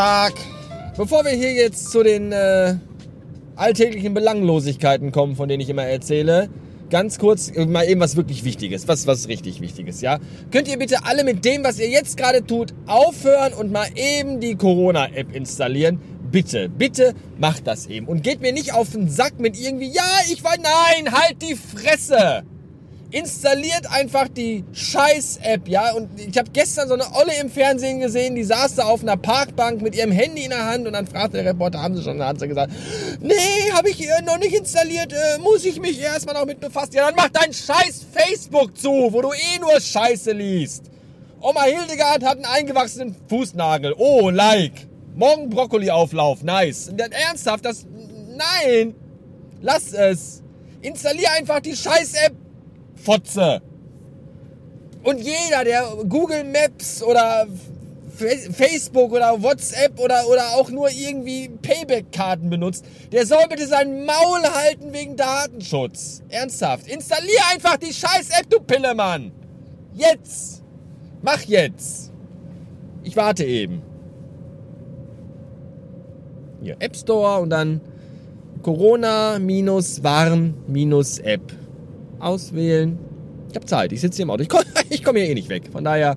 Tag. Bevor wir hier jetzt zu den äh, alltäglichen Belanglosigkeiten kommen, von denen ich immer erzähle, ganz kurz äh, mal eben was wirklich Wichtiges, was, was richtig Wichtiges, ja? Könnt ihr bitte alle mit dem, was ihr jetzt gerade tut, aufhören und mal eben die Corona-App installieren? Bitte, bitte macht das eben. Und geht mir nicht auf den Sack mit irgendwie, ja, ich war, nein, halt die Fresse! Installiert einfach die Scheiß-App, ja. Und ich habe gestern so eine Olle im Fernsehen gesehen, die saß da auf einer Parkbank mit ihrem Handy in der Hand und dann fragte der Reporter, haben sie schon, dann hat sie gesagt, nee, habe ich noch nicht installiert, äh, muss ich mich erstmal noch mit befassen. Ja, dann mach dein Scheiß Facebook zu, wo du eh nur Scheiße liest. Oma Hildegard hat einen eingewachsenen Fußnagel. Oh, like. Morgen Brokkoli-Auflauf. Nice. Ernsthaft, das... Nein. Lass es. Installier einfach die Scheiß-App Fotze. Und jeder, der Google Maps oder Facebook oder WhatsApp oder, oder auch nur irgendwie Payback-Karten benutzt, der soll bitte sein Maul halten wegen Datenschutz. Ernsthaft. Installier einfach die scheiß App, du Pillemann. Jetzt. Mach jetzt. Ich warte eben. Hier, App Store und dann Corona-Warn-App auswählen. Ich habe Zeit, ich sitze hier im Auto. Ich komme komm hier eh nicht weg. Von daher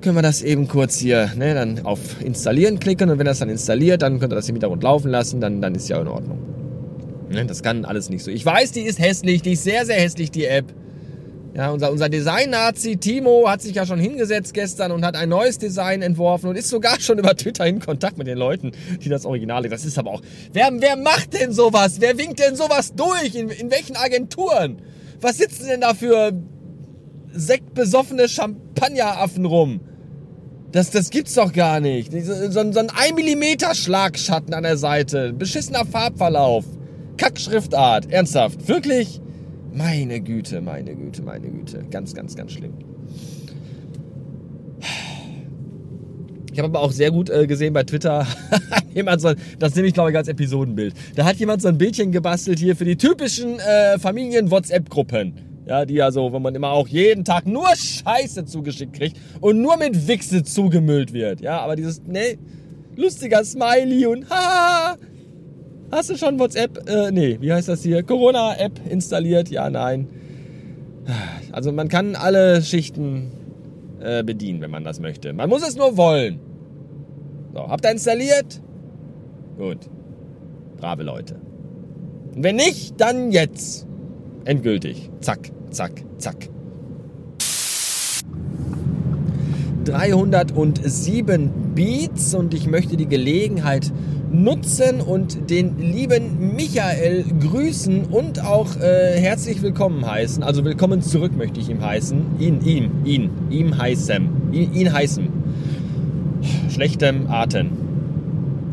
können wir das eben kurz hier ne, dann auf Installieren klicken und wenn das dann installiert, dann könnt ihr das im Hintergrund laufen lassen, dann, dann ist ja in Ordnung. Ne, das kann alles nicht so. Ich weiß, die ist hässlich, die ist sehr, sehr hässlich, die App. Ja, unser, unser Design-Nazi Timo hat sich ja schon hingesetzt gestern und hat ein neues Design entworfen und ist sogar schon über Twitter in Kontakt mit den Leuten, die das Original. Das ist aber auch. Wer, wer macht denn sowas? Wer winkt denn sowas durch? In, in welchen Agenturen? Was sitzen denn da für sektbesoffene Champagneraffen rum? Das, das gibt's doch gar nicht. So, so, so ein 1 mm Schlagschatten an der Seite. Beschissener Farbverlauf. Kackschriftart. Ernsthaft. Wirklich? Meine Güte, meine Güte, meine Güte. Ganz, ganz, ganz schlimm. Ich habe aber auch sehr gut äh, gesehen bei Twitter, jemand so, das nehme ich glaube ich als Episodenbild. Da hat jemand so ein Bildchen gebastelt hier für die typischen äh, Familien-WhatsApp-Gruppen. Ja, die ja so, wo man immer auch jeden Tag nur Scheiße zugeschickt kriegt und nur mit Wichse zugemüllt wird. Ja, aber dieses, ne, lustiger Smiley und haha, Hast du schon WhatsApp? Äh, nee, wie heißt das hier? Corona-App installiert? Ja, nein. Also man kann alle Schichten äh, bedienen, wenn man das möchte. Man muss es nur wollen. So, habt ihr installiert? Gut. Brave Leute. Und wenn nicht, dann jetzt. Endgültig. Zack, zack, zack. 307 Beats und ich möchte die Gelegenheit nutzen und den lieben Michael grüßen und auch äh, herzlich willkommen heißen. Also willkommen zurück möchte ich ihm heißen. Ihn, ihm, ihn, ihm heißen. Ihn, ihn heißen. Schlechtem Atem.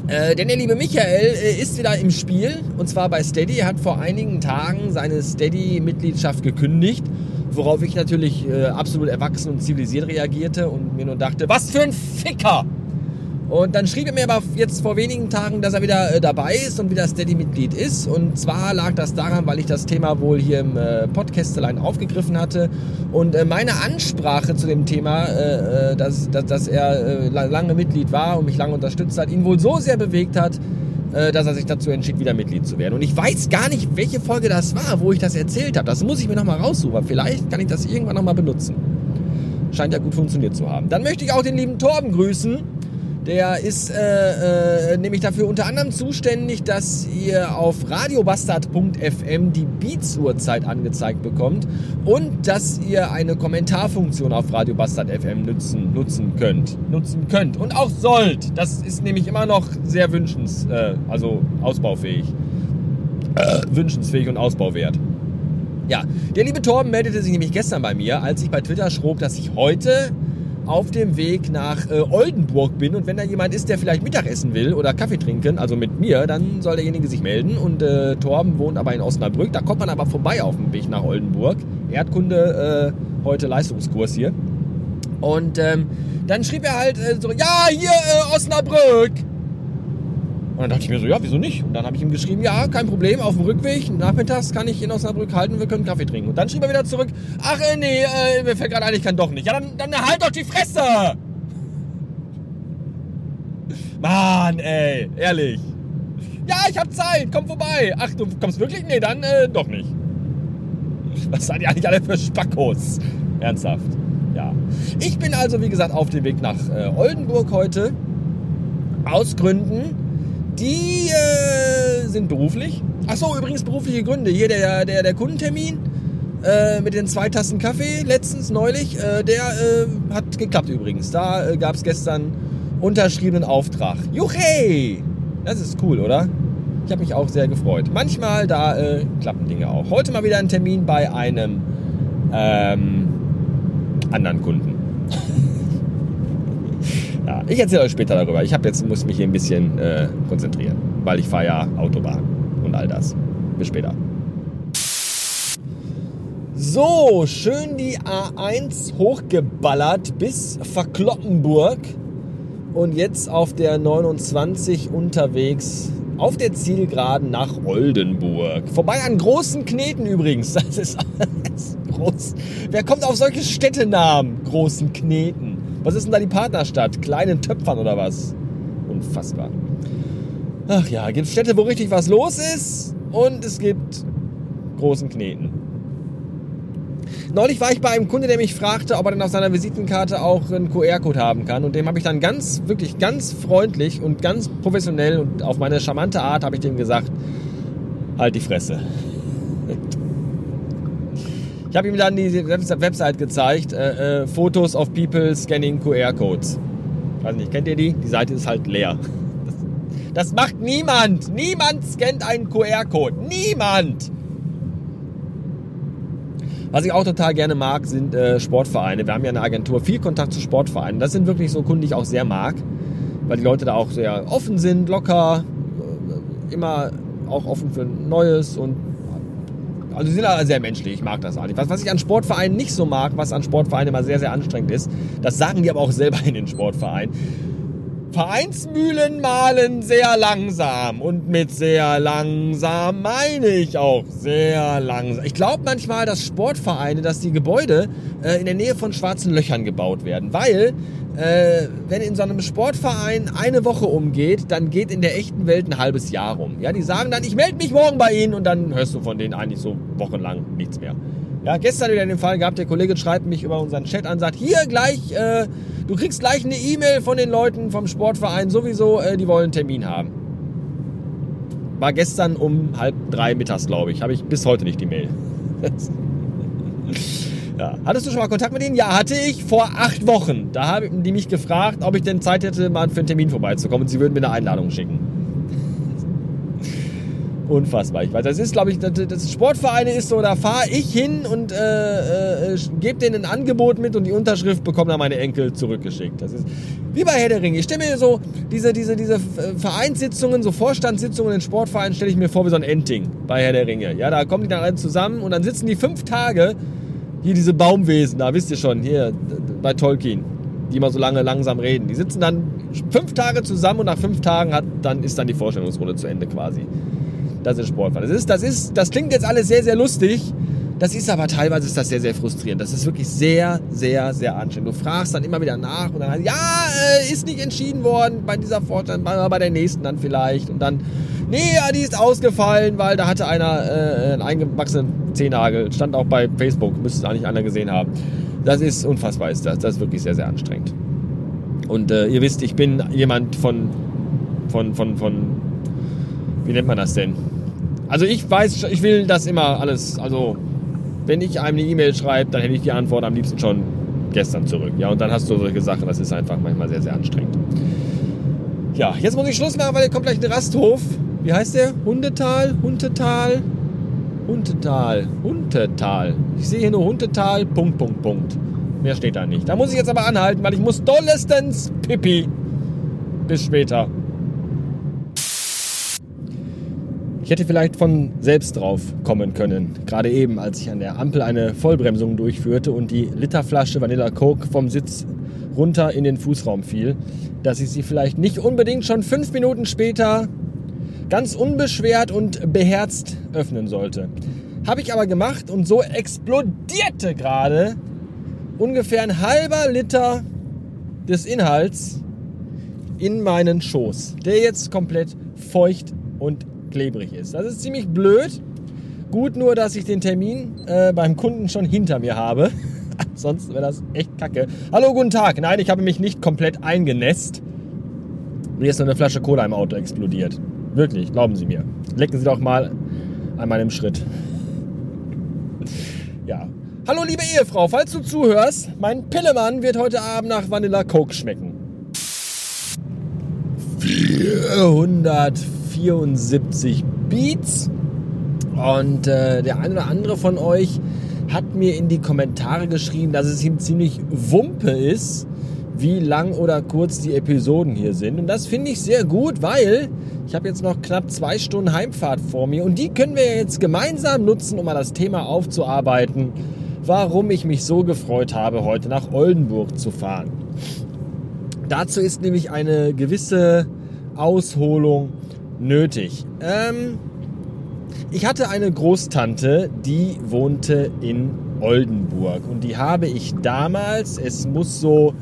Äh, denn der liebe Michael äh, ist wieder im Spiel und zwar bei Steady. Er hat vor einigen Tagen seine Steady-Mitgliedschaft gekündigt, worauf ich natürlich äh, absolut erwachsen und zivilisiert reagierte und mir nur dachte, was für ein Ficker! Und dann schrieb er mir aber jetzt vor wenigen Tagen, dass er wieder äh, dabei ist und wieder Steady-Mitglied ist. Und zwar lag das daran, weil ich das Thema wohl hier im äh, Podcastelein aufgegriffen hatte. Und äh, meine Ansprache zu dem Thema, äh, dass, dass, dass, er lange Mitglied war und mich lange unterstützt hat, ihn wohl so sehr bewegt hat, dass er sich dazu entschied, wieder Mitglied zu werden. Und ich weiß gar nicht, welche Folge das war, wo ich das erzählt habe. Das muss ich mir nochmal raussuchen. Vielleicht kann ich das irgendwann nochmal benutzen. Scheint ja gut funktioniert zu haben. Dann möchte ich auch den lieben Torben grüßen der ist äh, äh, nämlich dafür unter anderem zuständig, dass ihr auf radiobastard.fm die Beats-Uhrzeit angezeigt bekommt und dass ihr eine Kommentarfunktion auf radiobastard.fm nutzen, nutzen könnt. Nutzen könnt und auch sollt. Das ist nämlich immer noch sehr wünschens, äh, also ausbaufähig. Äh, wünschensfähig und ausbauwert. Ja, der liebe Torben meldete sich nämlich gestern bei mir, als ich bei Twitter schrob, dass ich heute auf dem Weg nach äh, Oldenburg bin und wenn da jemand ist, der vielleicht Mittagessen will oder Kaffee trinken, also mit mir, dann soll derjenige sich melden und äh, Torben wohnt aber in Osnabrück, da kommt man aber vorbei auf dem Weg nach Oldenburg. Erdkunde, äh, heute Leistungskurs hier. Und ähm, dann schrieb er halt äh, so, ja, hier äh, Osnabrück. Und dann dachte ich mir so, ja, wieso nicht? Und dann habe ich ihm geschrieben, ja, kein Problem, auf dem Rückweg, nachmittags kann ich in Osnabrück halten, wir können Kaffee trinken. Und dann schrieb er wieder zurück, ach äh, nee, äh, mir fällt gerade ein, ich kann doch nicht. Ja, dann, dann halt doch die Fresse! Mann, ey, ehrlich. Ja, ich hab Zeit, komm vorbei. Ach, du kommst wirklich? Nee, dann äh, doch nicht. Was seid ihr eigentlich alle für Spackos? Ernsthaft. Ja. Ich bin also, wie gesagt, auf dem Weg nach äh, Oldenburg heute. Aus Gründen, die äh, sind beruflich. Ach so, übrigens berufliche Gründe. Hier der, der, der Kundentermin äh, mit den zwei Tassen Kaffee letztens, neulich, äh, der äh, hat geklappt übrigens. Da äh, gab es gestern unterschriebenen Auftrag. Juchey! Das ist cool, oder? Ich habe mich auch sehr gefreut. Manchmal, da äh, klappen Dinge auch. Heute mal wieder ein Termin bei einem ähm, anderen Kunden. Ja, ich erzähle euch später darüber. Ich jetzt muss mich hier ein bisschen äh, konzentrieren, weil ich fahre ja Autobahn und all das. Bis später. So, schön die A1 hochgeballert bis Verkloppenburg und jetzt auf der 29 unterwegs auf der Zielgeraden nach Oldenburg. Vorbei an großen Kneten übrigens. Das ist alles groß. Wer kommt auf solche Städtenamen? Großen Kneten. Was ist denn da die Partnerstadt? Kleinen Töpfern oder was? Unfassbar. Ach ja, gibt Städte, wo richtig was los ist und es gibt großen Kneten. Neulich war ich bei einem Kunde, der mich fragte, ob er denn auf seiner Visitenkarte auch einen QR-Code haben kann. Und dem habe ich dann ganz, wirklich ganz freundlich und ganz professionell und auf meine charmante Art habe ich dem gesagt, halt die Fresse. Ich habe ihm dann die Website gezeigt, äh, äh, Fotos of People Scanning QR-Codes. Weiß nicht, kennt ihr die? Die Seite ist halt leer. Das, das macht niemand. Niemand scannt einen QR-Code. Niemand. Was ich auch total gerne mag, sind äh, Sportvereine. Wir haben ja eine Agentur, viel Kontakt zu Sportvereinen. Das sind wirklich so Kunden, die ich auch sehr mag, weil die Leute da auch sehr offen sind, locker, äh, immer auch offen für Neues und also sie sind da sehr menschlich, ich mag das eigentlich. Was, was ich an Sportvereinen nicht so mag, was an Sportvereinen immer sehr, sehr anstrengend ist, das sagen die aber auch selber in den Sportvereinen Vereinsmühlen malen sehr langsam. Und mit sehr langsam meine ich auch sehr langsam. Ich glaube manchmal, dass Sportvereine, dass die Gebäude äh, in der Nähe von schwarzen Löchern gebaut werden. Weil, äh, wenn in so einem Sportverein eine Woche umgeht, dann geht in der echten Welt ein halbes Jahr rum. Ja, die sagen dann, ich melde mich morgen bei Ihnen und dann hörst du von denen eigentlich so wochenlang nichts mehr. Ja, gestern wieder den Fall gehabt, der Kollege schreibt mich über unseren Chat an, sagt, hier gleich, äh, du kriegst gleich eine E-Mail von den Leuten vom Sportverein, sowieso, äh, die wollen einen Termin haben. War gestern um halb drei mittags, glaube ich. Habe ich bis heute nicht die Mail. ja. Hattest du schon mal Kontakt mit denen? Ja, hatte ich vor acht Wochen. Da haben die mich gefragt, ob ich denn Zeit hätte, mal für einen Termin vorbeizukommen und sie würden mir eine Einladung schicken. Unfassbar. Ich weiß, das ist, glaube ich, das, das Sportvereine ist so, da fahre ich hin und äh, äh, gebe denen ein Angebot mit und die Unterschrift bekommen dann meine Enkel zurückgeschickt. Das ist wie bei Herr der Ringe. Ich stelle mir so diese, diese, diese Vereinssitzungen, so Vorstandssitzungen in Sportvereinen, stelle ich mir vor wie so ein Ending bei Herr der Ringe. Ja, da kommen die dann alle zusammen und dann sitzen die fünf Tage, hier diese Baumwesen, da wisst ihr schon, hier bei Tolkien, die immer so lange langsam reden. Die sitzen dann fünf Tage zusammen und nach fünf Tagen hat, dann ist dann die Vorstellungsrunde zu Ende quasi. Das ist Sportfahren. Das ist, das ist, das klingt jetzt alles sehr, sehr lustig. Das ist aber teilweise ist das sehr, sehr frustrierend. Das ist wirklich sehr, sehr, sehr anstrengend. Du fragst dann immer wieder nach und dann heißt, ja, äh, ist nicht entschieden worden bei dieser Vorstand, bei der nächsten dann vielleicht. Und dann, nee, die ist ausgefallen, weil da hatte einer äh, einen eingewachsenen Zehennagel. Stand auch bei Facebook, müsste es eigentlich einer gesehen haben. Das ist unfassbar, ist das. Das ist wirklich sehr, sehr anstrengend. Und äh, ihr wisst, ich bin jemand von, von, von, von, wie nennt man das denn? Also ich weiß, ich will das immer alles, also wenn ich einem eine E-Mail schreibe, dann hätte ich die Antwort am liebsten schon gestern zurück. Ja, und dann hast du solche Sachen, das ist einfach manchmal sehr, sehr anstrengend. Ja, jetzt muss ich Schluss machen, weil hier kommt gleich ein Rasthof. Wie heißt der? Hundetal? Hundetal? Hundetal. Hundetal. Ich sehe hier nur Hundetal, Punkt, Punkt, Punkt. Mehr steht da nicht. Da muss ich jetzt aber anhalten, weil ich muss dollestens pipi. Bis später. Ich hätte vielleicht von selbst drauf kommen können. Gerade eben, als ich an der Ampel eine Vollbremsung durchführte und die Literflasche Vanilla Coke vom Sitz runter in den Fußraum fiel, dass ich sie vielleicht nicht unbedingt schon fünf Minuten später ganz unbeschwert und beherzt öffnen sollte. Habe ich aber gemacht und so explodierte gerade ungefähr ein halber Liter des Inhalts in meinen Schoß, der jetzt komplett feucht und klebrig ist. Das ist ziemlich blöd. Gut nur, dass ich den Termin äh, beim Kunden schon hinter mir habe. Sonst wäre das echt kacke. Hallo, guten Tag. Nein, ich habe mich nicht komplett eingenässt. Mir ist nur eine Flasche Cola im Auto explodiert. Wirklich, glauben Sie mir. Lecken Sie doch mal an meinem Schritt. Ja. Hallo, liebe Ehefrau, falls du zuhörst, mein Pillemann wird heute Abend nach Vanilla Coke schmecken. 474 Beats. Und äh, der eine oder andere von euch hat mir in die Kommentare geschrieben, dass es ihm ziemlich Wumpe ist, wie lang oder kurz die Episoden hier sind. Und das finde ich sehr gut, weil ich habe jetzt noch knapp zwei Stunden Heimfahrt vor mir und die können wir jetzt gemeinsam nutzen, um mal das Thema aufzuarbeiten, warum ich mich so gefreut habe, heute nach Oldenburg zu fahren. Dazu ist nämlich eine gewisse Ausholung nötig. Ähm, ich hatte eine Großtante, die wohnte in Oldenburg und die habe ich damals, es muss so,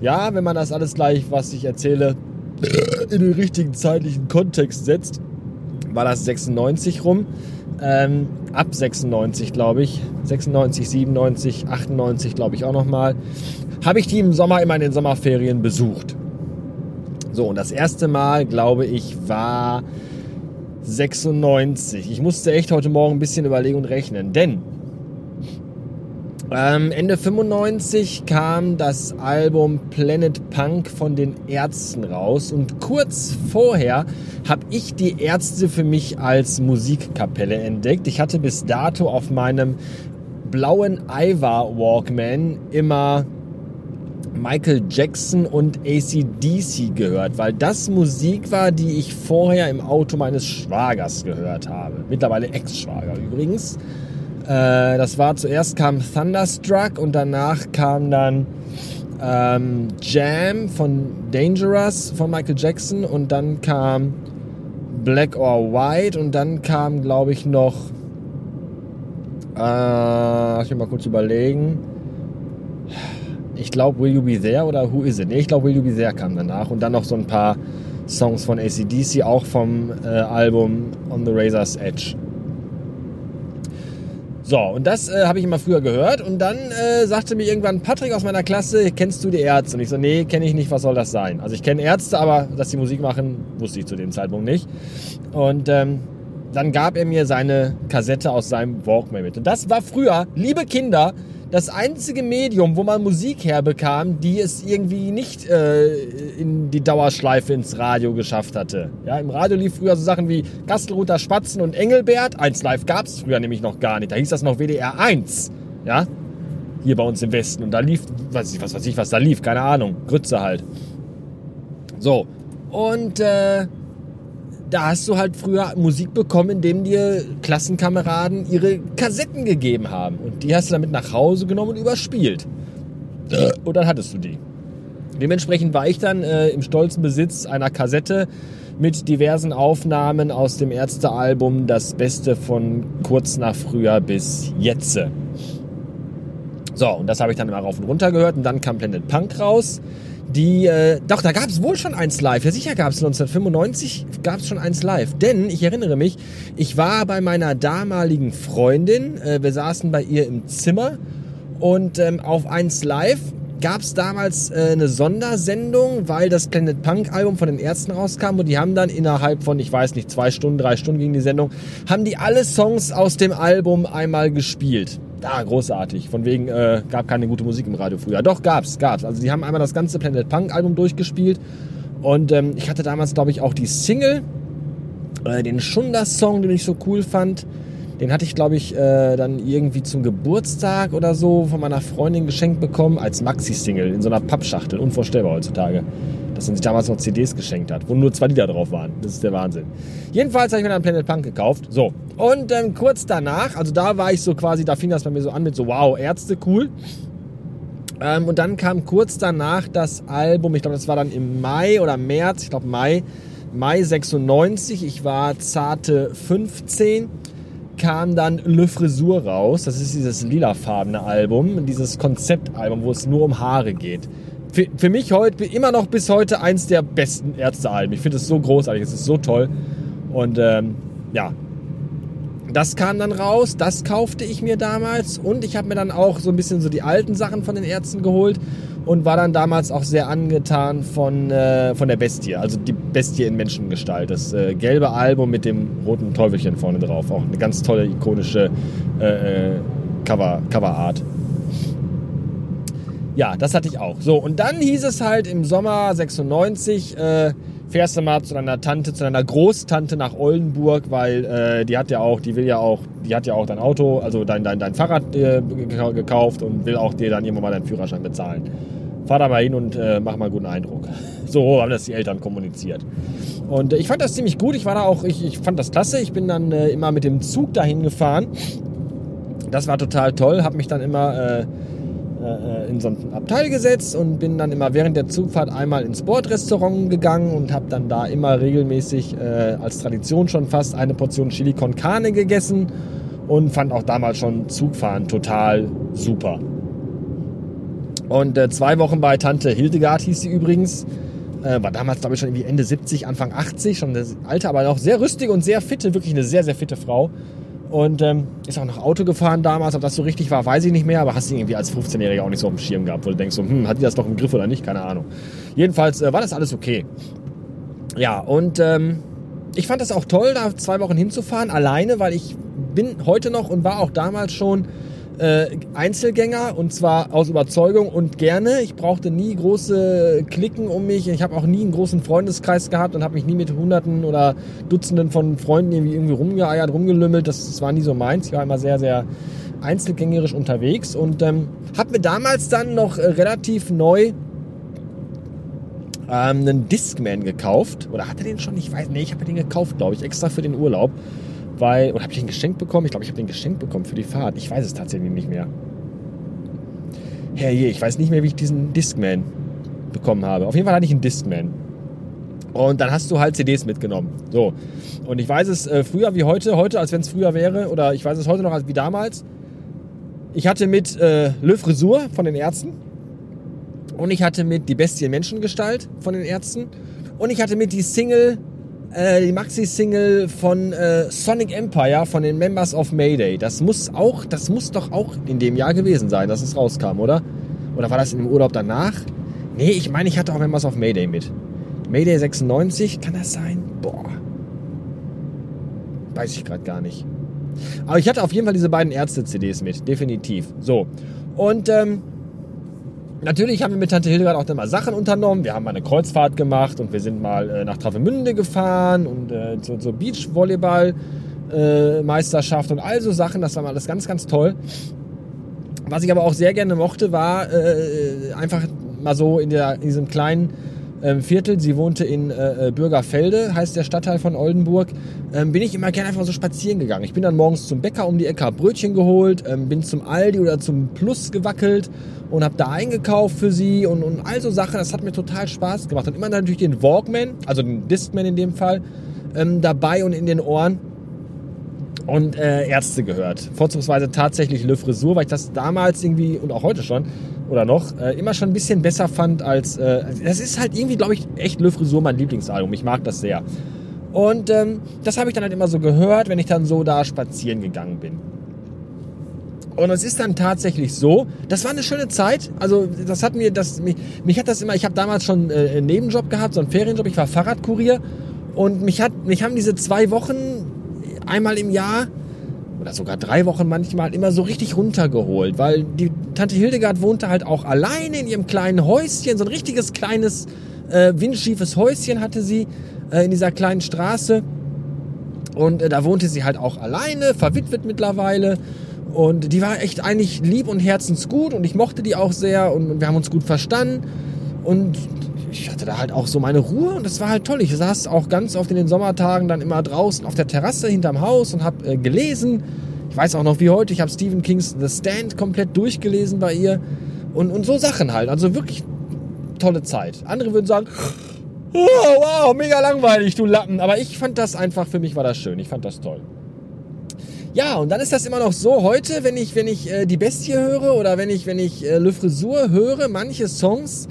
ja, wenn man das alles gleich, was ich erzähle, in den richtigen zeitlichen Kontext setzt, war das 96 rum. Ähm, ab 96, glaube ich. 96, 97, 98, glaube ich auch nochmal. Habe ich die im Sommer immer in den Sommerferien besucht. So, und das erste Mal, glaube ich, war 96. Ich musste echt heute Morgen ein bisschen überlegen und rechnen, denn ähm, Ende 95 kam das Album Planet Punk von den Ärzten raus und kurz vorher habe ich die Ärzte für mich als Musikkapelle entdeckt. Ich hatte bis dato auf meinem blauen Iva Walkman immer Michael Jackson und ACDC gehört, weil das Musik war, die ich vorher im Auto meines Schwagers gehört habe. Mittlerweile Ex-Schwager übrigens. Äh, das war zuerst kam Thunderstruck und danach kam dann ähm, Jam von Dangerous von Michael Jackson und dann kam Black or White und dann kam, glaube ich, noch. Äh, lass mich mal kurz überlegen ich glaube Will You Be There oder Who Is It? Nee, ich glaube Will You Be There kam danach und dann noch so ein paar Songs von ACDC, auch vom äh, Album On the Razor's Edge. So, und das äh, habe ich immer früher gehört und dann äh, sagte mir irgendwann Patrick aus meiner Klasse, kennst du die Ärzte? Und ich so, nee, kenne ich nicht, was soll das sein? Also ich kenne Ärzte, aber dass die Musik machen, wusste ich zu dem Zeitpunkt nicht. Und ähm, dann gab er mir seine Kassette aus seinem Walkman mit. Und das war früher, liebe Kinder, das einzige Medium, wo man Musik herbekam, die es irgendwie nicht äh, in die Dauerschleife ins Radio geschafft hatte. Ja, Im Radio lief früher so Sachen wie Kastelruther Spatzen und Engelbert. Eins live gab es früher nämlich noch gar nicht. Da hieß das noch WDR 1. Ja, hier bei uns im Westen. Und da lief, was, was weiß ich, was da lief, keine Ahnung. Grütze halt. So. Und äh, da hast du halt früher Musik bekommen, indem dir Klassenkameraden ihre Kassetten gegeben haben. Und die hast du damit nach Hause genommen und überspielt. Und dann hattest du die. Dementsprechend war ich dann äh, im stolzen Besitz einer Kassette mit diversen Aufnahmen aus dem Ärztealbum Das Beste von kurz nach früher bis jetzt. So, und das habe ich dann immer rauf und runter gehört. Und dann kam Planet Punk raus die, äh, doch, da gab es wohl schon eins live. Ja, sicher gab es 1995 gab es schon eins live. Denn ich erinnere mich, ich war bei meiner damaligen Freundin, äh, wir saßen bei ihr im Zimmer und ähm, auf eins live gab es damals äh, eine Sondersendung, weil das Planet Punk Album von den Ärzten rauskam und die haben dann innerhalb von, ich weiß nicht, zwei Stunden, drei Stunden ging die Sendung, haben die alle Songs aus dem Album einmal gespielt. Da, großartig. Von wegen, äh, gab keine gute Musik im Radio früher. Doch, gab's, gab's. Also die haben einmal das ganze Planet Punk Album durchgespielt. Und ähm, ich hatte damals, glaube ich, auch die Single, äh, den Schunder-Song, den ich so cool fand. Den hatte ich, glaube ich, äh, dann irgendwie zum Geburtstag oder so von meiner Freundin geschenkt bekommen als Maxi-Single in so einer Pappschachtel. Unvorstellbar heutzutage dass man sich damals noch CDs geschenkt hat, wo nur zwei Lieder drauf waren. Das ist der Wahnsinn. Jedenfalls habe ich mir dann Planet Punk gekauft. So. Und ähm, kurz danach, also da war ich so quasi, da fing das bei mir so an mit so, wow, Ärzte, cool. Ähm, und dann kam kurz danach das Album, ich glaube, das war dann im Mai oder März, ich glaube Mai, Mai 96. Ich war zarte 15 kam dann Le Frisur raus. Das ist dieses lilafarbene Album, dieses Konzeptalbum, wo es nur um Haare geht für, für mich heute immer noch bis heute eins der besten Ärztealben. Ich finde es so großartig, es ist so toll. Und ähm, ja, das kam dann raus, das kaufte ich mir damals und ich habe mir dann auch so ein bisschen so die alten Sachen von den Ärzten geholt und war dann damals auch sehr angetan von, äh, von der Bestie, also die Bestie in Menschengestalt. Das äh, gelbe Album mit dem roten Teufelchen vorne drauf. Auch eine ganz tolle, ikonische äh, äh Cover, Coverart. Ja, das hatte ich auch. So, und dann hieß es halt im Sommer 96, äh, fährst du mal zu deiner Tante, zu deiner Großtante nach Oldenburg, weil äh, die hat ja auch, die will ja auch, die hat ja auch dein Auto, also dein, dein, dein Fahrrad äh, gekauft und will auch dir dann irgendwann mal deinen Führerschein bezahlen. Fahr da mal hin und äh, mach mal einen guten Eindruck. So haben das die Eltern kommuniziert. Und äh, ich fand das ziemlich gut. Ich war da auch, ich, ich fand das klasse. Ich bin dann äh, immer mit dem Zug dahin gefahren. Das war total toll. Hab mich dann immer äh, äh, in so ein Abteil gesetzt und bin dann immer während der Zugfahrt einmal ins Bordrestaurant gegangen und habe dann da immer regelmäßig äh, als Tradition schon fast eine Portion Chili con Carne gegessen und fand auch damals schon Zugfahren total super. Und äh, zwei Wochen bei Tante Hildegard hieß sie übrigens. Äh, war damals, glaube ich, schon irgendwie Ende 70, Anfang 80, schon eine alte, aber auch sehr rüstige und sehr fitte, wirklich eine sehr, sehr fitte Frau. Und ähm, ist auch noch Auto gefahren damals. Ob das so richtig war, weiß ich nicht mehr. Aber hast du irgendwie als 15-Jähriger auch nicht so auf dem Schirm gehabt, wo du denkst, so, hm, hat die das doch im Griff oder nicht? Keine Ahnung. Jedenfalls äh, war das alles okay. Ja, und ähm, ich fand das auch toll, da zwei Wochen hinzufahren, alleine, weil ich bin heute noch und war auch damals schon äh, Einzelgänger und zwar aus Überzeugung und gerne. Ich brauchte nie große Klicken um mich. Ich habe auch nie einen großen Freundeskreis gehabt und habe mich nie mit Hunderten oder Dutzenden von Freunden irgendwie, irgendwie rumgeeiert, rumgelümmelt. Das, das war nie so meins. Ich war immer sehr, sehr einzelgängerisch unterwegs und ähm, habe mir damals dann noch äh, relativ neu ähm, einen Discman gekauft. Oder hatte den schon? Ich weiß, nee, ich habe den gekauft, glaube ich, extra für den Urlaub weil, oder habe ich den geschenkt bekommen? Ich glaube, ich habe den geschenkt bekommen für die Fahrt. Ich weiß es tatsächlich nicht mehr. Herrje, ich weiß nicht mehr, wie ich diesen Discman bekommen habe. Auf jeden Fall hatte ich einen Discman. Und dann hast du halt CDs mitgenommen. So. Und ich weiß es äh, früher wie heute, heute als wenn es früher wäre, oder ich weiß es heute noch als wie damals. Ich hatte mit äh, Le Frisur von den Ärzten. Und ich hatte mit Die Bestie Menschengestalt von den Ärzten. Und ich hatte mit die Single äh, die Maxi-Single von äh, Sonic Empire von den Members of Mayday. Das muss auch, das muss doch auch in dem Jahr gewesen sein, dass es rauskam, oder? Oder war das in dem Urlaub danach? Nee, ich meine, ich hatte auch Members of Mayday mit. Mayday 96, kann das sein? Boah. Weiß ich gerade gar nicht. Aber ich hatte auf jeden Fall diese beiden Ärzte-CDs mit, definitiv. So. Und ähm, Natürlich haben wir mit Tante Hildegard auch dann mal Sachen unternommen. Wir haben mal eine Kreuzfahrt gemacht und wir sind mal äh, nach Travemünde gefahren und äh, zur, zur Beachvolleyball-Meisterschaft äh, und all so Sachen. Das war mal alles ganz, ganz toll. Was ich aber auch sehr gerne mochte, war äh, einfach mal so in, der, in diesem kleinen ähm, Viertel. Sie wohnte in äh, äh, Bürgerfelde, heißt der Stadtteil von Oldenburg. Ähm, bin ich immer gerne einfach so spazieren gegangen. Ich bin dann morgens zum Bäcker um die Ecke, hab Brötchen geholt, ähm, bin zum Aldi oder zum Plus gewackelt und habe da eingekauft für sie und, und all so Sachen. Das hat mir total Spaß gemacht. Und immer natürlich den Walkman, also den Discman in dem Fall, ähm, dabei und in den Ohren und äh, Ärzte gehört. Vorzugsweise tatsächlich Le Frisur, weil ich das damals irgendwie und auch heute schon oder noch äh, immer schon ein bisschen besser fand als. Äh, das ist halt irgendwie, glaube ich, echt Le Frisur mein Lieblingsalbum. Ich mag das sehr. Und ähm, das habe ich dann halt immer so gehört, wenn ich dann so da spazieren gegangen bin. Und es ist dann tatsächlich so, das war eine schöne Zeit. Also das hat mir, das, mich, mich hat das immer, ich habe damals schon äh, einen Nebenjob gehabt, so einen Ferienjob, ich war Fahrradkurier. Und mich, hat, mich haben diese zwei Wochen einmal im Jahr oder sogar drei Wochen manchmal immer so richtig runtergeholt, weil die Tante Hildegard wohnte halt auch alleine in ihrem kleinen Häuschen, so ein richtiges kleines äh, windschiefes Häuschen hatte sie äh, in dieser kleinen Straße und äh, da wohnte sie halt auch alleine, verwitwet mittlerweile und die war echt eigentlich lieb und herzensgut und ich mochte die auch sehr und, wir haben uns gut verstanden. Und ich hatte da halt auch so meine Ruhe und das war halt toll. Ich saß auch ganz oft in den Sommertagen dann immer draußen auf der Terrasse hinterm Haus und habe äh, gelesen. Ich weiß auch noch wie heute, ich habe Stephen Kings The Stand komplett durchgelesen bei ihr und, und so Sachen halt. Also wirklich tolle Zeit. Andere würden sagen, oh, wow, mega langweilig, du Lappen. Aber ich fand das einfach, für mich war das schön. Ich fand das toll. Ja, und dann ist das immer noch so heute, wenn ich, wenn ich äh, die Bestie höre oder wenn ich, wenn ich äh, Le Frisur höre, manche Songs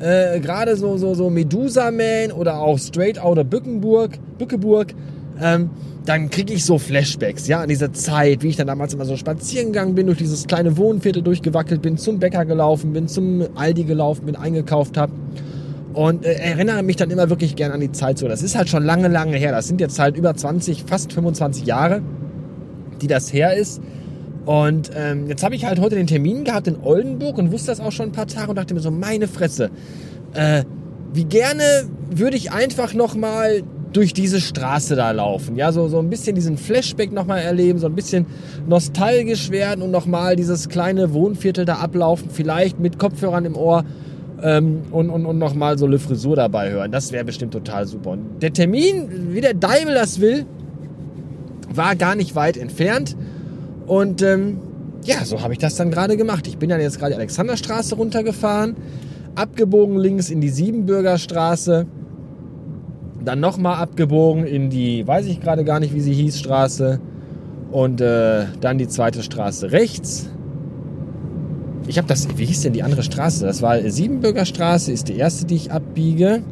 äh, gerade so, so, so Medusa Man oder auch Straight Outer Bückenburg, Bückeburg, ähm, dann kriege ich so Flashbacks, ja, an diese Zeit, wie ich dann damals immer so spazieren gegangen bin, durch dieses kleine Wohnviertel durchgewackelt bin, zum Bäcker gelaufen bin, zum Aldi gelaufen bin, eingekauft habe. Und äh, erinnere mich dann immer wirklich gern an die Zeit so. Das ist halt schon lange, lange her. Das sind jetzt halt über 20, fast 25 Jahre, die das her ist. Und ähm, jetzt habe ich halt heute den Termin gehabt in Oldenburg und wusste das auch schon ein paar Tage und dachte mir so, meine Fresse, äh, wie gerne würde ich einfach nochmal durch diese Straße da laufen. Ja, so, so ein bisschen diesen Flashback nochmal erleben, so ein bisschen nostalgisch werden und nochmal dieses kleine Wohnviertel da ablaufen, vielleicht mit Kopfhörern im Ohr ähm, und, und, und nochmal so eine Frisur dabei hören. Das wäre bestimmt total super. Und der Termin, wie der Deibel das will, war gar nicht weit entfernt. Und ähm, ja, so habe ich das dann gerade gemacht. Ich bin dann jetzt gerade die Alexanderstraße runtergefahren, abgebogen links in die Siebenbürger Straße dann nochmal abgebogen in die, weiß ich gerade gar nicht, wie sie hieß, Straße. Und äh, dann die zweite Straße rechts. Ich habe das, wie hieß denn die andere Straße? Das war Siebenbürger Straße, ist die erste, die ich abbiege.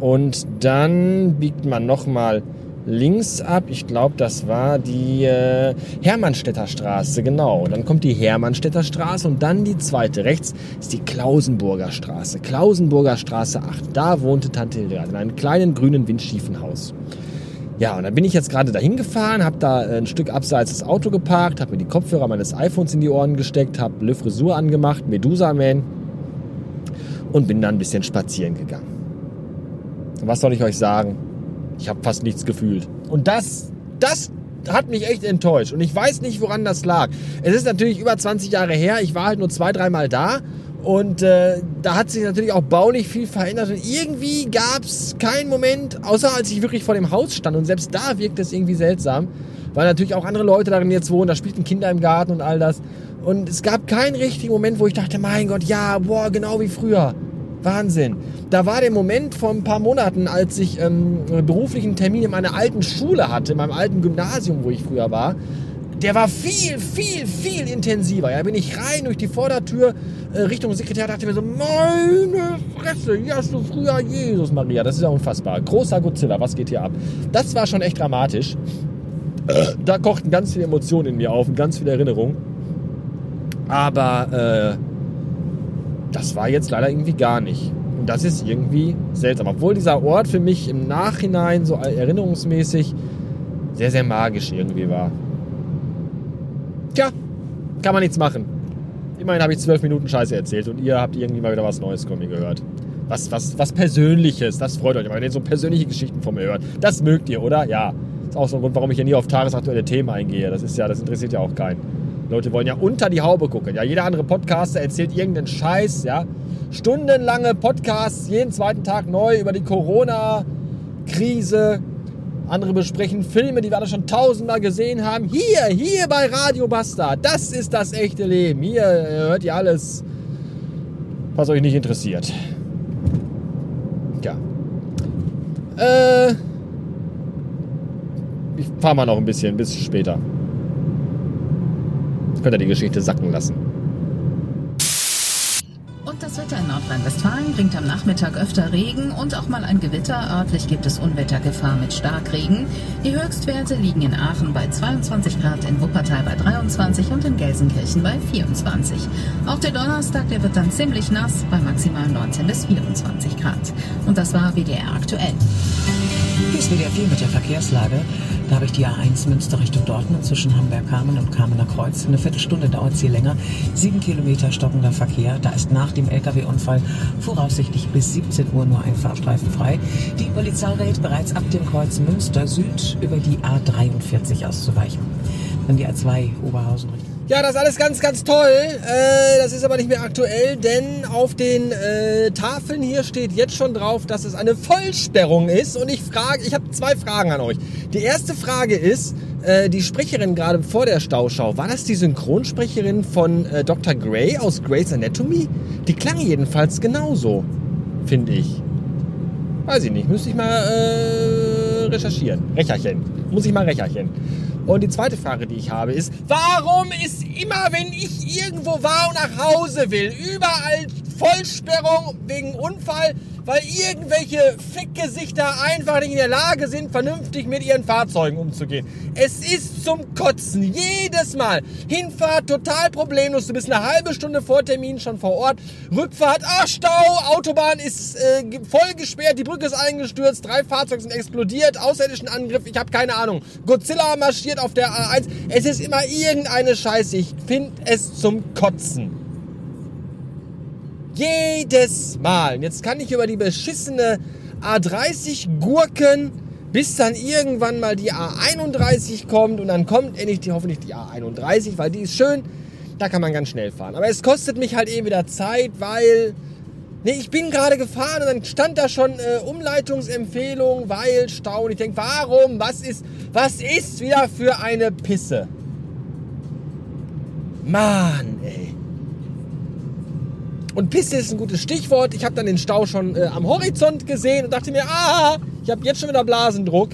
Und dann biegt man nochmal links ab. Ich glaube, das war die äh, Hermannstädter Straße, genau. Dann kommt die Hermannstädter Straße und dann die zweite. Rechts ist die Klausenburger Straße. Klausenburger Straße 8. Da wohnte Tante Hildegarde in einem kleinen grünen windschiefen Haus. Ja, und dann bin ich jetzt gerade dahin gefahren, habe da ein Stück abseits das Auto geparkt, habe mir die Kopfhörer meines iPhones in die Ohren gesteckt, habe Le Frisur angemacht, Medusa Man und bin dann ein bisschen spazieren gegangen. Was soll ich euch sagen? Ich habe fast nichts gefühlt. Und das, das hat mich echt enttäuscht. Und ich weiß nicht, woran das lag. Es ist natürlich über 20 Jahre her. Ich war halt nur zwei, dreimal da. Und äh, da hat sich natürlich auch baulich viel verändert. Und irgendwie gab es keinen Moment, außer als ich wirklich vor dem Haus stand. Und selbst da wirkt es irgendwie seltsam. Weil natürlich auch andere Leute darin jetzt wohnen. Da spielten Kinder im Garten und all das. Und es gab keinen richtigen Moment, wo ich dachte, mein Gott, ja, boah, genau wie früher. Wahnsinn. Da war der Moment vor ein paar Monaten, als ich ähm, beruflichen Termin in meiner alten Schule hatte, in meinem alten Gymnasium, wo ich früher war. Der war viel, viel, viel intensiver. Ja, bin ich rein durch die Vordertür äh, Richtung Sekretär, dachte mir so, meine Fresse, hier hast du früher Jesus Maria. Das ist ja unfassbar. Großer Godzilla, was geht hier ab? Das war schon echt dramatisch. Da kochten ganz viele Emotionen in mir auf und ganz viele Erinnerungen. Aber äh, das war jetzt leider irgendwie gar nicht. Und das ist irgendwie seltsam. Obwohl dieser Ort für mich im Nachhinein so erinnerungsmäßig sehr, sehr magisch irgendwie war. Tja, kann man nichts machen. Immerhin habe ich zwölf Minuten Scheiße erzählt und ihr habt irgendwie mal wieder was Neues von mir gehört. Was, was, was Persönliches, das freut euch, wenn ihr so persönliche Geschichten von mir hört. Das mögt ihr, oder? Ja. Das ist auch so ein Grund, warum ich hier nie auf tagesaktuelle Themen eingehe. Das ist ja, das interessiert ja auch keinen. Leute wollen ja unter die Haube gucken. Ja, jeder andere Podcaster erzählt irgendeinen Scheiß, ja. Stundenlange Podcasts, jeden zweiten Tag neu über die Corona-Krise. Andere besprechen Filme, die wir alle schon tausendmal gesehen haben. Hier, hier bei Radio Basta. Das ist das echte Leben. Hier hört ihr alles, was euch nicht interessiert. Ja. Äh. Ich fahr mal noch ein bisschen, bis später könnt ihr die Geschichte sacken lassen. Und das Wetter in Nordrhein-Westfalen bringt am Nachmittag öfter Regen und auch mal ein Gewitter. Örtlich gibt es Unwettergefahr mit Starkregen. Die Höchstwerte liegen in Aachen bei 22 Grad, in Wuppertal bei 23 und in Gelsenkirchen bei 24. Auch der Donnerstag, der wird dann ziemlich nass bei maximal 19 bis 24 Grad. Und das war WDR aktuell. Hier ist WDR 4 mit der Verkehrslage. Da habe ich die A1 Münster Richtung Dortmund zwischen Hamburg-Kamen und Kamener Kreuz. Eine Viertelstunde dauert es hier länger. Sieben Kilometer stockender Verkehr. Da ist nach dem Lkw-Unfall voraussichtlich bis 17 Uhr nur ein Fahrstreifen frei. Die Polizei rät bereits ab dem Kreuz Münster Süd über die A43 auszuweichen. Dann die A2 Oberhausen Richtung. Ja, das ist alles ganz, ganz toll. Äh, das ist aber nicht mehr aktuell, denn auf den äh, Tafeln hier steht jetzt schon drauf, dass es eine Vollsperrung ist. Und ich frage, ich habe zwei Fragen an euch. Die erste Frage ist, äh, die Sprecherin gerade vor der Stauschau, war das die Synchronsprecherin von äh, Dr. Grey aus Grey's Anatomy? Die klang jedenfalls genauso, finde ich. Weiß ich nicht, müsste ich mal äh, recherchieren. Recherchen. Muss ich mal recherchen. Und die zweite Frage, die ich habe, ist, warum ist immer, wenn ich irgendwo war und nach Hause will, überall Vollsperrung wegen Unfall, weil irgendwelche Fickgesichter einfach nicht in der Lage sind, vernünftig mit ihren Fahrzeugen umzugehen. Es ist zum Kotzen. Jedes Mal. Hinfahrt total problemlos. Du bist eine halbe Stunde vor Termin schon vor Ort. Rückfahrt, ah, Stau, Autobahn ist äh, voll gesperrt, die Brücke ist eingestürzt, drei Fahrzeuge sind explodiert, außerirdischen Angriff, ich habe keine Ahnung. Godzilla marschiert auf der A1. Es ist immer irgendeine Scheiße. Ich finde es zum Kotzen. Jedes Mal. Jetzt kann ich über die beschissene A30 gurken, bis dann irgendwann mal die A31 kommt und dann kommt endlich die, hoffentlich die A31, weil die ist schön, da kann man ganz schnell fahren. Aber es kostet mich halt eben wieder Zeit, weil nee, ich bin gerade gefahren und dann stand da schon äh, Umleitungsempfehlung, weil Stau. Und ich denke, warum? Was ist, was ist wieder für eine Pisse? Mann, ey. Und Pisse ist ein gutes Stichwort. Ich habe dann den Stau schon äh, am Horizont gesehen und dachte mir, ah, ich habe jetzt schon wieder Blasendruck.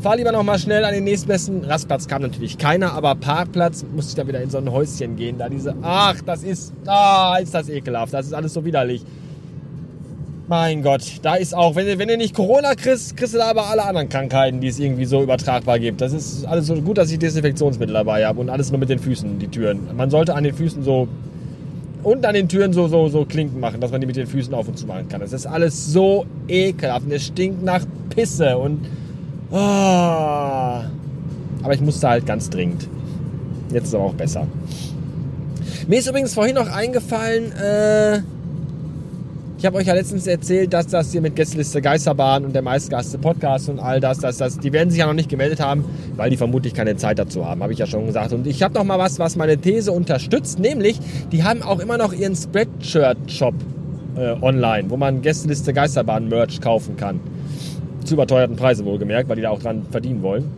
Fahr lieber noch mal schnell an den nächstbesten Rastplatz. Kam natürlich keiner, aber Parkplatz musste ich dann wieder in so ein Häuschen gehen. Da diese, ach, das ist, ah, ist das ekelhaft. Das ist alles so widerlich. Mein Gott, da ist auch, wenn, wenn du nicht Corona kriegst, kriegst du da aber alle anderen Krankheiten, die es irgendwie so übertragbar gibt. Das ist alles so gut, dass ich Desinfektionsmittel dabei habe und alles nur mit den Füßen, die Türen. Man sollte an den Füßen so und an den Türen so, so, so Klinken machen, dass man die mit den Füßen auf und zu machen kann. Das ist alles so ekelhaft und es stinkt nach Pisse und. Oh. Aber ich musste halt ganz dringend. Jetzt ist es aber auch besser. Mir ist übrigens vorhin noch eingefallen, äh, ich habe euch ja letztens erzählt, dass das hier mit Gästeliste Geisterbahn und der meistgaste Podcast und all das, dass das, die werden sich ja noch nicht gemeldet haben, weil die vermutlich keine Zeit dazu haben, habe ich ja schon gesagt. Und ich habe noch mal was, was meine These unterstützt, nämlich die haben auch immer noch ihren Spreadshirt-Shop äh, online, wo man Gästeliste Geisterbahn Merch kaufen kann. Zu überteuerten Preisen wohlgemerkt, weil die da auch dran verdienen wollen.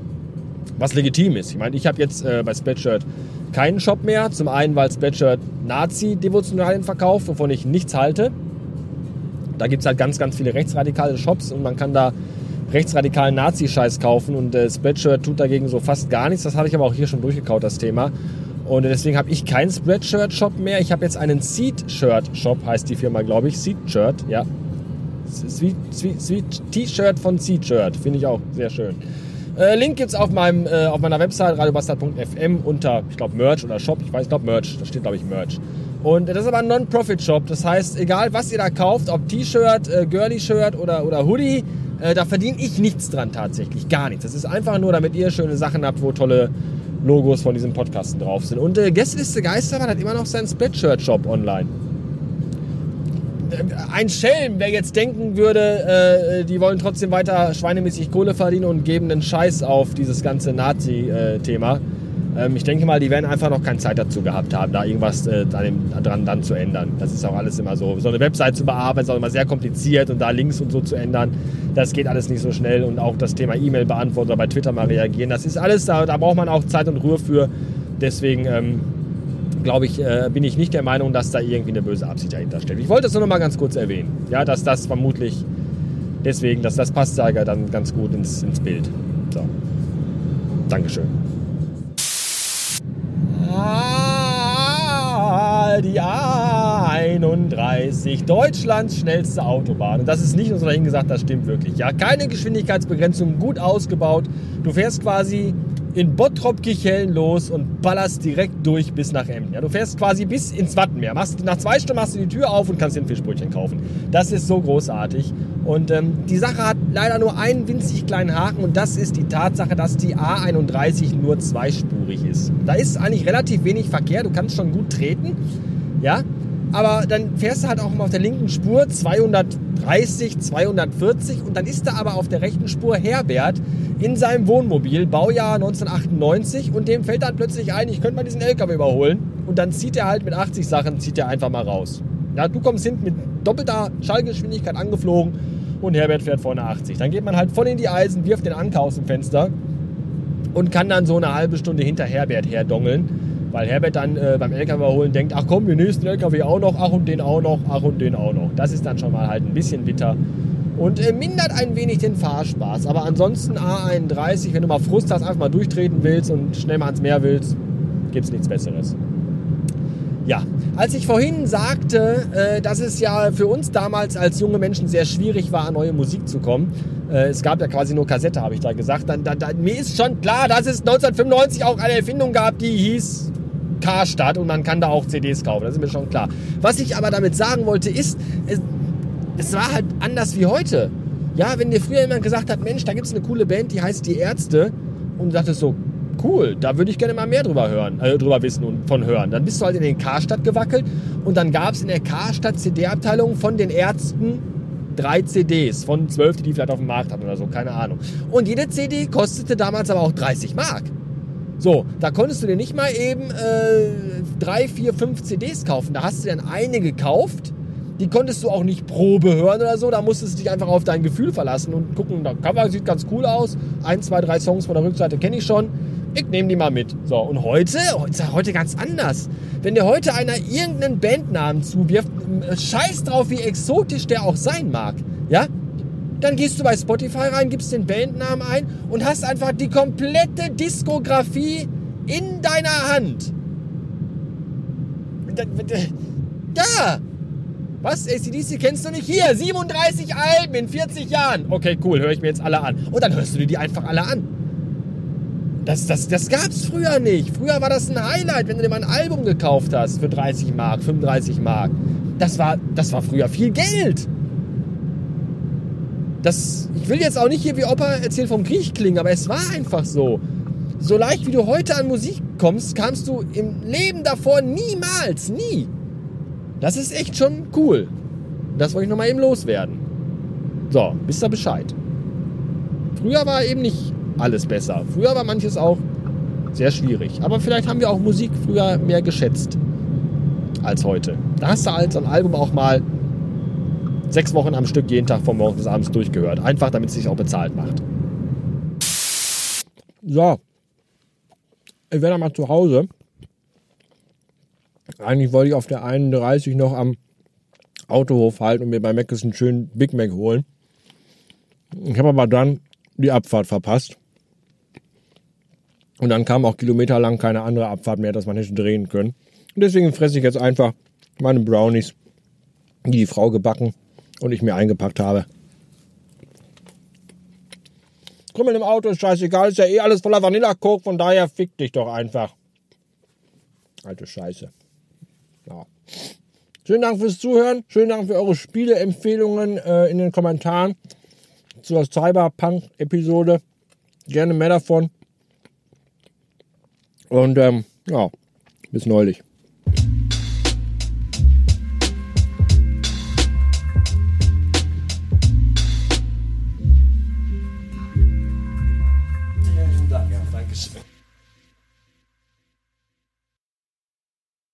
Was legitim ist. Ich meine, ich habe jetzt äh, bei Spreadshirt keinen Shop mehr. Zum einen, weil Spreadshirt Nazi-Devotionalien verkauft, wovon ich nichts halte. Da gibt es halt ganz, ganz viele rechtsradikale Shops und man kann da rechtsradikalen Nazi-Scheiß kaufen und äh, Spreadshirt tut dagegen so fast gar nichts. Das habe ich aber auch hier schon durchgekaut, das Thema. Und deswegen habe ich keinen Spreadshirt-Shop mehr. Ich habe jetzt einen Seed-Shirt-Shop, heißt die Firma, glaube ich. Seed-Shirt, ja. T-Shirt von Seed-Shirt, finde ich auch sehr schön. Äh, Link gibt es auf, äh, auf meiner Website radiobastard.fm unter, ich glaube, Merch oder Shop. Ich weiß, ich glaube, Merch. Da steht, glaube ich, Merch. Und das ist aber ein Non-Profit-Shop. Das heißt, egal was ihr da kauft, ob T-Shirt, äh, Girly-Shirt oder, oder Hoodie, äh, da verdiene ich nichts dran tatsächlich. Gar nichts. Das ist einfach nur, damit ihr schöne Sachen habt, wo tolle Logos von diesem Podcasten drauf sind. Und äh, Gästeliste Geistermann hat immer noch seinen Spreadshirt-Shop online. Äh, ein Schelm, wer jetzt denken würde, äh, die wollen trotzdem weiter schweinemäßig Kohle verdienen und geben einen Scheiß auf dieses ganze Nazi-Thema. Äh, ähm, ich denke mal, die werden einfach noch keine Zeit dazu gehabt haben, da irgendwas äh, dran dann zu ändern. Das ist auch alles immer so. So eine Website zu bearbeiten ist auch immer sehr kompliziert und da Links und so zu ändern, das geht alles nicht so schnell. Und auch das Thema E-Mail beantworten oder bei Twitter mal reagieren, das ist alles, da, da braucht man auch Zeit und Ruhe für. Deswegen ähm, glaube ich, äh, bin ich nicht der Meinung, dass da irgendwie eine böse Absicht dahinter steht. Ich wollte es nur noch mal ganz kurz erwähnen, ja, dass das vermutlich deswegen, dass das passt da dann ganz gut ins, ins Bild. So. Dankeschön. Die A31, Deutschlands schnellste Autobahn. Und das ist nicht nur so dahingesagt, das stimmt wirklich. Ja, keine Geschwindigkeitsbegrenzung, gut ausgebaut. Du fährst quasi in Bottrop-Kichellen los und ballerst direkt durch bis nach Emden. Ja, du fährst quasi bis ins Wattenmeer. Machst, nach zwei Stunden machst du die Tür auf und kannst dir ein Fischbrötchen kaufen. Das ist so großartig. Und ähm, die Sache hat leider nur einen winzig kleinen Haken und das ist die Tatsache, dass die A31 nur zweispurig ist. Da ist eigentlich relativ wenig Verkehr, du kannst schon gut treten, ja, aber dann fährst du halt auch immer auf der linken Spur 230, 240 und dann ist da aber auf der rechten Spur Herbert in seinem Wohnmobil, Baujahr 1998 und dem fällt dann plötzlich ein, ich könnte mal diesen LKW überholen und dann zieht er halt mit 80 Sachen, zieht er einfach mal raus. Ja, du kommst hinten mit doppelter Schallgeschwindigkeit angeflogen und Herbert fährt vorne 80. Dann geht man halt voll in die Eisen, wirft den Anker aus dem Fenster und kann dann so eine halbe Stunde hinter Herbert herdongeln. Weil Herbert dann äh, beim LKW holen denkt, ach komm, den nächsten LKW auch noch, ach und den auch noch, ach und den auch noch. Das ist dann schon mal halt ein bisschen bitter und äh, mindert ein wenig den Fahrspaß. Aber ansonsten A31, wenn du mal Frust hast, einfach mal durchtreten willst und schnell mal ans Meer willst, gibt es nichts Besseres. Ja, Als ich vorhin sagte, äh, dass es ja für uns damals als junge Menschen sehr schwierig war, an neue Musik zu kommen, äh, es gab ja quasi nur Kassette, habe ich da gesagt, dann, dann, dann, mir ist schon klar, dass es 1995 auch eine Erfindung gab, die hieß Karstadt und man kann da auch CDs kaufen, das ist mir schon klar. Was ich aber damit sagen wollte, ist, es, es war halt anders wie heute. Ja, wenn dir früher jemand gesagt hat, Mensch, da gibt es eine coole Band, die heißt Die Ärzte und du dachtest so, cool, da würde ich gerne mal mehr drüber hören, äh, drüber wissen und von hören. Dann bist du halt in den Karstadt gewackelt und dann gab es in der Karstadt CD-Abteilung von den Ärzten drei CDs von zwölf, die die vielleicht auf dem Markt hatten oder so, keine Ahnung. Und jede CD kostete damals aber auch 30 Mark. So, da konntest du dir nicht mal eben äh, drei, vier, fünf CDs kaufen. Da hast du dann eine gekauft. Die konntest du auch nicht Probe hören oder so. Da musstest du dich einfach auf dein Gefühl verlassen und gucken, das Cover sieht ganz cool aus. Ein, zwei, drei Songs von der Rückseite kenne ich schon ich nehme die mal mit. So, und heute, heute, heute ganz anders. Wenn dir heute einer irgendeinen Bandnamen zuwirft, scheiß drauf, wie exotisch der auch sein mag, ja? Dann gehst du bei Spotify rein, gibst den Bandnamen ein und hast einfach die komplette Diskografie in deiner Hand. Da! Was? ACDC kennst du nicht? Hier, 37 Alben in 40 Jahren. Okay, cool, höre ich mir jetzt alle an. Und dann hörst du dir die einfach alle an. Das, das, das gab es früher nicht. Früher war das ein Highlight, wenn du dir mal ein Album gekauft hast für 30 Mark, 35 Mark. Das war, das war früher viel Geld. Das, ich will jetzt auch nicht hier wie Opa erzählen vom Krieg klingen, aber es war einfach so. So leicht wie du heute an Musik kommst, kamst du im Leben davor niemals, nie. Das ist echt schon cool. Das wollte ich nochmal eben loswerden. So, wisst ihr Bescheid. Früher war eben nicht alles besser. Früher war manches auch sehr schwierig. Aber vielleicht haben wir auch Musik früher mehr geschätzt als heute. Da hast du halt so ein Album auch mal sechs Wochen am Stück jeden Tag von morgens bis abends durchgehört. Einfach damit es sich auch bezahlt macht. So. Ich werde mal zu Hause. Eigentlich wollte ich auf der 31 noch am Autohof halten und mir bei Mc's einen schönen Big Mac holen. Ich habe aber dann die Abfahrt verpasst. Und dann kam auch kilometerlang keine andere Abfahrt mehr, dass man hätte drehen können. Und deswegen fresse ich jetzt einfach meine Brownies, die die Frau gebacken und ich mir eingepackt habe. Krümmeln im Auto ist scheißegal, ist ja eh alles voller Vanilla-Coke, von daher fick dich doch einfach. Alte Scheiße. Ja. Schönen Dank fürs Zuhören. Schönen Dank für eure Spieleempfehlungen äh, in den Kommentaren zur Cyberpunk-Episode. Gerne mehr davon. Und ähm, ja, bis neulich.